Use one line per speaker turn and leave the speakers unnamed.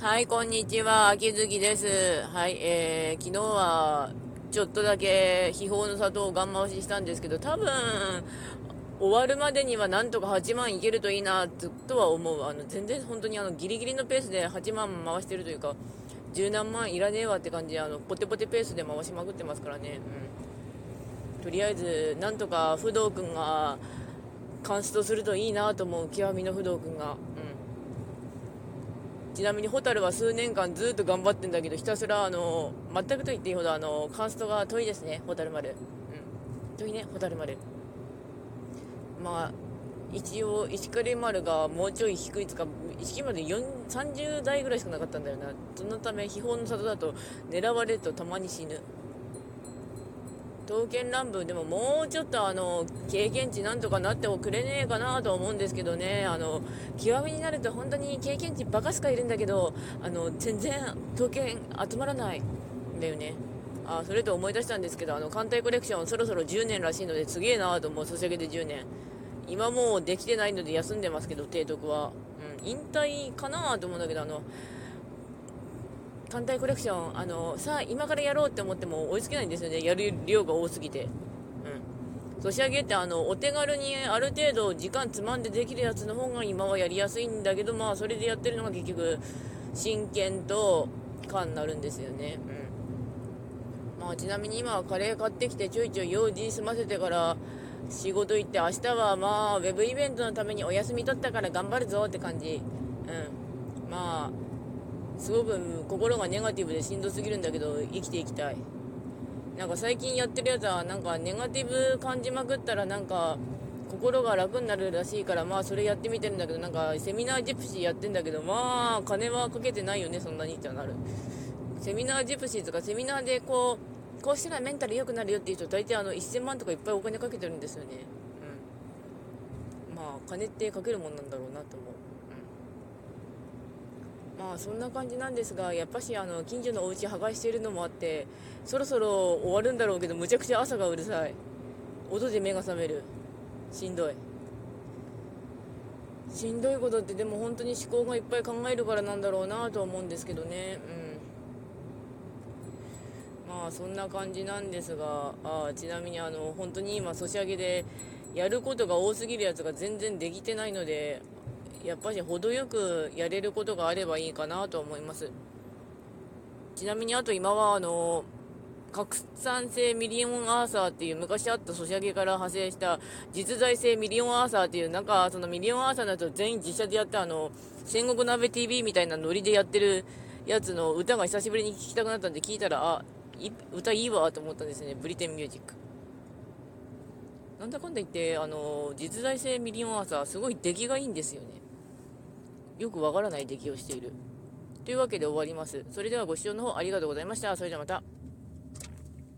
はい、こんにちは。秋月です。はい、えー、昨日は、ちょっとだけ、秘宝の砂糖をガン回ししたんですけど、多分、終わるまでにはなんとか8万いけるといいな、とは思う。あの、全然本当にあの、ギリギリのペースで8万回してるというか、十何万いらねえわって感じで、あの、ポテポテペースで回しまくってますからね。うん。とりあえず、なんとか、不動くんが、カンストするといいなと思う、極みの不動くんが。ちなみに蛍は数年間ずっと頑張ってんだけどひたすらあの全くと言っていいほどあのカンストが遠いですね蛍丸。うん。遠いね蛍丸。まあ一応石狩丸がもうちょい低いつか石狩丸で30代ぐらいしかなかったんだよな。そのため秘宝の里だと狙われるとたまに死ぬ。刀剣乱舞でももうちょっとあの経験値なんとかなってもくれねえかなと思うんですけどね。あの極みになると本当に経験値バカしかいるんだけどあの全然刀剣集まらないんだよね。あそれと思い出したんですけどあの艦隊コレクションそろそろ10年らしいのですげえなと思う。ソシャゲで10年。今もうできてないので休んでますけど提督は、うん、引退かなと思うんだけどあの艦隊コレクション、あの、さあ、今からやろうって思っても追いつけないんですよね。やる量が多すぎて。うん。年上げってあの、お手軽にある程度時間つまんでできるやつの方が今はやりやすいんだけど、まあ、それでやってるのが結局、真剣と感になるんですよね。うん。まあ、ちなみに今はカレー買ってきてちょいちょい用事済ませてから、仕事行って明日はまあ、ウェブイベントのためにお休み取ったから頑張るぞって感じ。うん。まあ、すごく心がネガティブでしんどすぎるんだけど生きていきたい。なんか最近やってるやつはなんかネガティブ感じまくったらなんか心が楽になるらしいからまあそれやってみてるんだけどなんかセミナージプシーやってんだけどまあ金はかけてないよねそんなにってなる。セミナージプシーとかセミナーでこうこうしたらメンタル良くなるよっていう人大体あの1000万とかいっぱいお金かけてるんですよね。うん。まあ金ってかけるもんなんだろうなと思う。まあそんな感じなんですがやっぱしあの近所のお家破壊しているのもあってそろそろ終わるんだろうけどむちゃくちゃ朝がうるさい。音で目が覚める。しんどい。しんどいことってでも本当に思考がいっぱい考えるからなんだろうなと思うんですけどね。うん。まあそんな感じなんですがあちなみにあの本当に今ソシャゲでやることが多すぎるやつが全然できてないのでやっぱり程よくやれることがあればいいかなと思います。ちなみにあと今はあの拡散性ミリオンアーサーっていう昔あったソシャゲから派生した実在性ミリオンアーサーっていうなんかそのミリオンアーサーだと全員実写でやってあの戦国鍋 TV みたいなノリでやってるやつの歌が久しぶりに聴きたくなったんで聞いたらあ歌いいわと思ったんですね。ブリテンミュージック。なんだかんだ言ってあの実在性ミリオンアーサーすごい出来がいいんですよね。よくわからない出来をしている。というわけで終わります。それではご視聴の方ありがとうございました。それではまた。